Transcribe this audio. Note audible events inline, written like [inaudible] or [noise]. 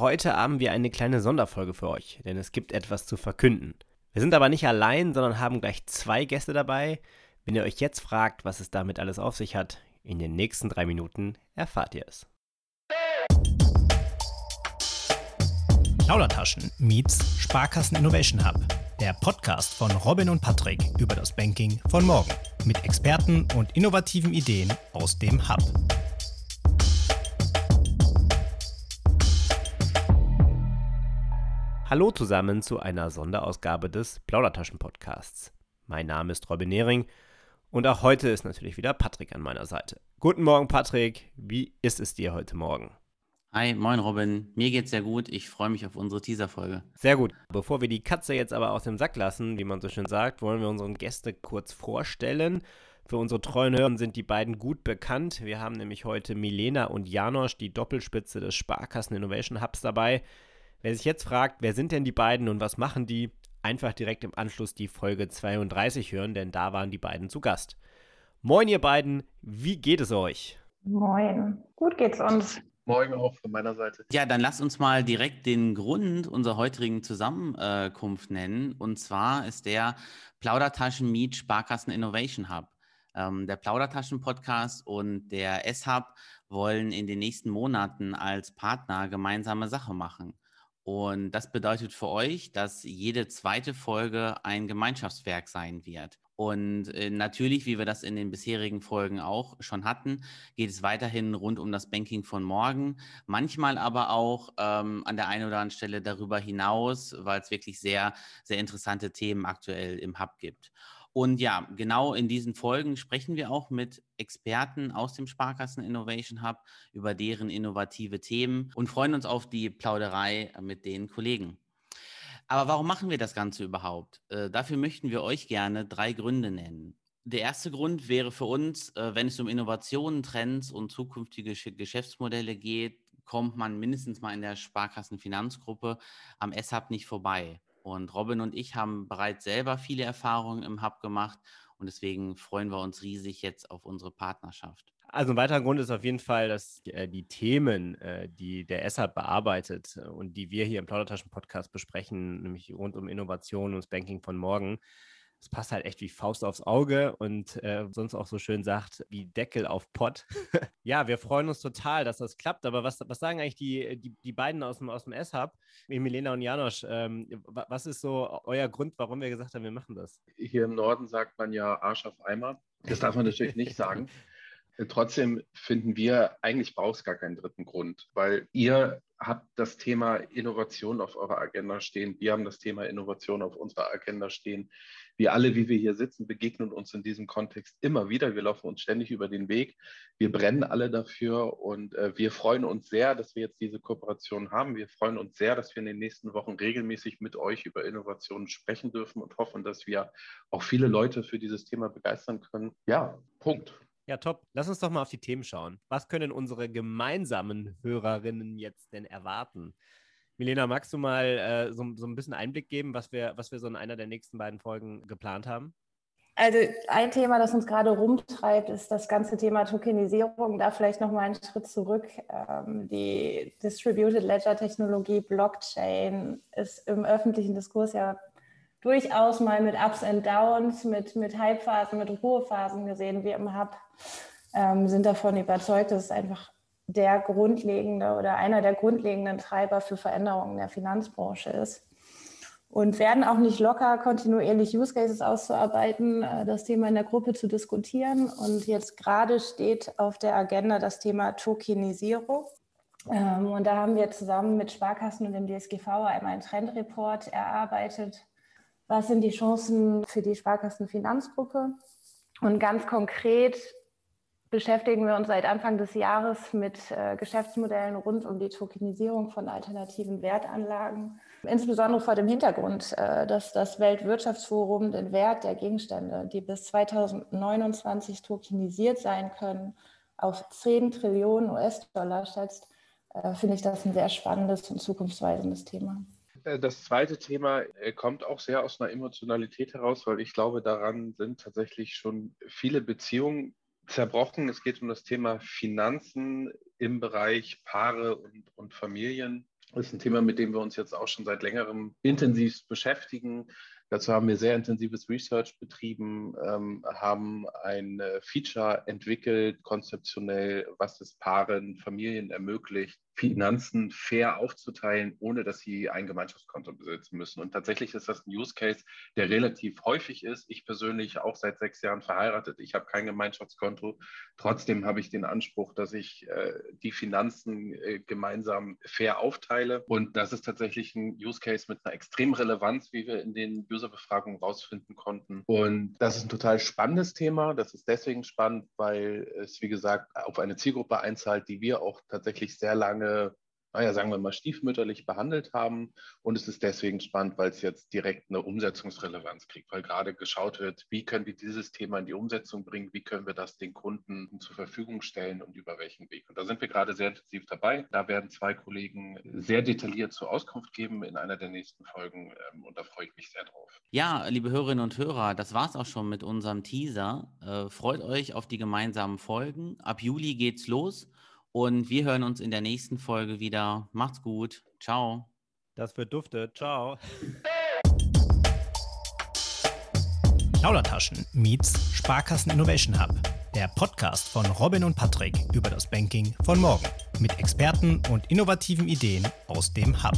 Heute haben wir eine kleine Sonderfolge für euch, denn es gibt etwas zu verkünden. Wir sind aber nicht allein, sondern haben gleich zwei Gäste dabei. Wenn ihr euch jetzt fragt, was es damit alles auf sich hat, in den nächsten drei Minuten erfahrt ihr es. Plaudertaschen meets Sparkassen Innovation Hub. Der Podcast von Robin und Patrick über das Banking von morgen. Mit Experten und innovativen Ideen aus dem Hub. Hallo zusammen zu einer Sonderausgabe des Plaudertaschen-Podcasts. Mein Name ist Robin Nehring und auch heute ist natürlich wieder Patrick an meiner Seite. Guten Morgen, Patrick. Wie ist es dir heute Morgen? Hi, moin Robin. Mir geht's sehr gut. Ich freue mich auf unsere Teaser-Folge. Sehr gut. Bevor wir die Katze jetzt aber aus dem Sack lassen, wie man so schön sagt, wollen wir unseren Gäste kurz vorstellen. Für unsere treuen Hörer sind die beiden gut bekannt. Wir haben nämlich heute Milena und Janosch, die Doppelspitze des Sparkassen Innovation Hubs dabei. Wer sich jetzt fragt, wer sind denn die beiden und was machen die, einfach direkt im Anschluss die Folge 32 hören, denn da waren die beiden zu Gast. Moin ihr beiden, wie geht es euch? Moin, gut geht's uns. Moin auch von meiner Seite. Ja, dann lasst uns mal direkt den Grund unserer heutigen Zusammenkunft nennen. Und zwar ist der Plaudertaschen Meet Sparkassen Innovation Hub. Ähm, der Plaudertaschen-Podcast und der S-Hub wollen in den nächsten Monaten als Partner gemeinsame Sache machen. Und das bedeutet für euch, dass jede zweite Folge ein Gemeinschaftswerk sein wird. Und äh, natürlich, wie wir das in den bisherigen Folgen auch schon hatten, geht es weiterhin rund um das Banking von morgen. Manchmal aber auch ähm, an der einen oder anderen Stelle darüber hinaus, weil es wirklich sehr, sehr interessante Themen aktuell im Hub gibt. Und ja, genau in diesen Folgen sprechen wir auch mit Experten aus dem Sparkassen Innovation Hub über deren innovative Themen und freuen uns auf die Plauderei mit den Kollegen. Aber warum machen wir das Ganze überhaupt? Äh, dafür möchten wir euch gerne drei Gründe nennen. Der erste Grund wäre für uns, äh, wenn es um Innovationen, Trends und zukünftige Geschäftsmodelle geht, kommt man mindestens mal in der Sparkassenfinanzgruppe am S-Hub nicht vorbei. Und Robin und ich haben bereits selber viele Erfahrungen im Hub gemacht und deswegen freuen wir uns riesig jetzt auf unsere Partnerschaft. Also ein weiterer Grund ist auf jeden Fall, dass äh, die Themen, äh, die der SAP bearbeitet äh, und die wir hier im Plaudertaschen-Podcast besprechen, nämlich rund um Innovation und das Banking von morgen, es passt halt echt wie Faust aufs Auge und äh, sonst auch so schön sagt, wie Deckel auf Pott. [laughs] ja, wir freuen uns total, dass das klappt. Aber was, was sagen eigentlich die, die, die beiden aus dem, aus dem S-Hub, Milena und Janosch? Ähm, was ist so euer Grund, warum wir gesagt haben, wir machen das? Hier im Norden sagt man ja Arsch auf Eimer. Das darf man natürlich nicht [laughs] sagen. Trotzdem finden wir, eigentlich braucht es gar keinen dritten Grund, weil ihr habt das Thema Innovation auf eurer Agenda stehen. Wir haben das Thema Innovation auf unserer Agenda stehen. Wir alle, wie wir hier sitzen, begegnen uns in diesem Kontext immer wieder. Wir laufen uns ständig über den Weg. Wir brennen alle dafür und äh, wir freuen uns sehr, dass wir jetzt diese Kooperation haben. Wir freuen uns sehr, dass wir in den nächsten Wochen regelmäßig mit euch über Innovationen sprechen dürfen und hoffen, dass wir auch viele Leute für dieses Thema begeistern können. Ja, Punkt. Ja, top. Lass uns doch mal auf die Themen schauen. Was können unsere gemeinsamen Hörerinnen jetzt denn erwarten? Milena, magst du mal äh, so, so, ein bisschen Einblick geben, was wir, was wir so in einer der nächsten beiden Folgen geplant haben? Also ein Thema, das uns gerade rumtreibt, ist das ganze Thema Tokenisierung. Da vielleicht noch mal einen Schritt zurück. Ähm, die Distributed Ledger Technologie, Blockchain, ist im öffentlichen Diskurs ja durchaus mal mit Ups and Downs, mit, mit Hypephasen, mit Ruhephasen gesehen. Wir im Hub ähm, sind davon überzeugt, dass es einfach der grundlegende oder einer der grundlegenden Treiber für Veränderungen der Finanzbranche ist. Und werden auch nicht locker, kontinuierlich Use Cases auszuarbeiten, äh, das Thema in der Gruppe zu diskutieren. Und jetzt gerade steht auf der Agenda das Thema Tokenisierung. Ähm, und da haben wir zusammen mit Sparkassen und dem DSGV einmal einen Trendreport erarbeitet, was sind die Chancen für die Sparkassenfinanzgruppe. Und ganz konkret beschäftigen wir uns seit Anfang des Jahres mit äh, Geschäftsmodellen rund um die Tokenisierung von alternativen Wertanlagen. Insbesondere vor dem Hintergrund, äh, dass das Weltwirtschaftsforum den Wert der Gegenstände, die bis 2029 tokenisiert sein können, auf 10 Trillionen US-Dollar schätzt, äh, finde ich das ein sehr spannendes und zukunftsweisendes Thema. Äh, das zweite Thema äh, kommt auch sehr aus einer Emotionalität heraus, weil ich glaube, daran sind tatsächlich schon viele Beziehungen zerbrochen. Es geht um das Thema Finanzen im Bereich Paare und, und Familien. Das ist ein Thema, mit dem wir uns jetzt auch schon seit längerem intensiv beschäftigen. Dazu haben wir sehr intensives Research betrieben, ähm, haben ein Feature entwickelt, konzeptionell, was es Paaren, Familien ermöglicht, Finanzen fair aufzuteilen, ohne dass sie ein Gemeinschaftskonto besitzen müssen. Und tatsächlich ist das ein Use Case, der relativ häufig ist. Ich persönlich auch seit sechs Jahren verheiratet. Ich habe kein Gemeinschaftskonto. Trotzdem habe ich den Anspruch, dass ich äh, die Finanzen äh, gemeinsam fair aufteile. Und das ist tatsächlich ein Use Case mit einer extremen Relevanz, wie wir in den Userbefragungen rausfinden konnten. Und das ist ein total spannendes Thema. Das ist deswegen spannend, weil es, wie gesagt, auf eine Zielgruppe einzahlt, die wir auch tatsächlich sehr lange naja, sagen wir mal, stiefmütterlich behandelt haben. Und es ist deswegen spannend, weil es jetzt direkt eine Umsetzungsrelevanz kriegt, weil gerade geschaut wird, wie können wir dieses Thema in die Umsetzung bringen, wie können wir das den Kunden zur Verfügung stellen und über welchen Weg. Und da sind wir gerade sehr intensiv dabei. Da werden zwei Kollegen sehr detailliert zur Auskunft geben in einer der nächsten Folgen. Ähm, und da freue ich mich sehr drauf. Ja, liebe Hörerinnen und Hörer, das war es auch schon mit unserem Teaser. Äh, freut euch auf die gemeinsamen Folgen. Ab Juli geht's los. Und wir hören uns in der nächsten Folge wieder. Macht's gut. Ciao. Das wird dufte. Ciao. Plaudertaschen meets Sparkassen Innovation Hub. Der Podcast von Robin und Patrick über das Banking von morgen. Mit Experten und innovativen Ideen aus dem Hub.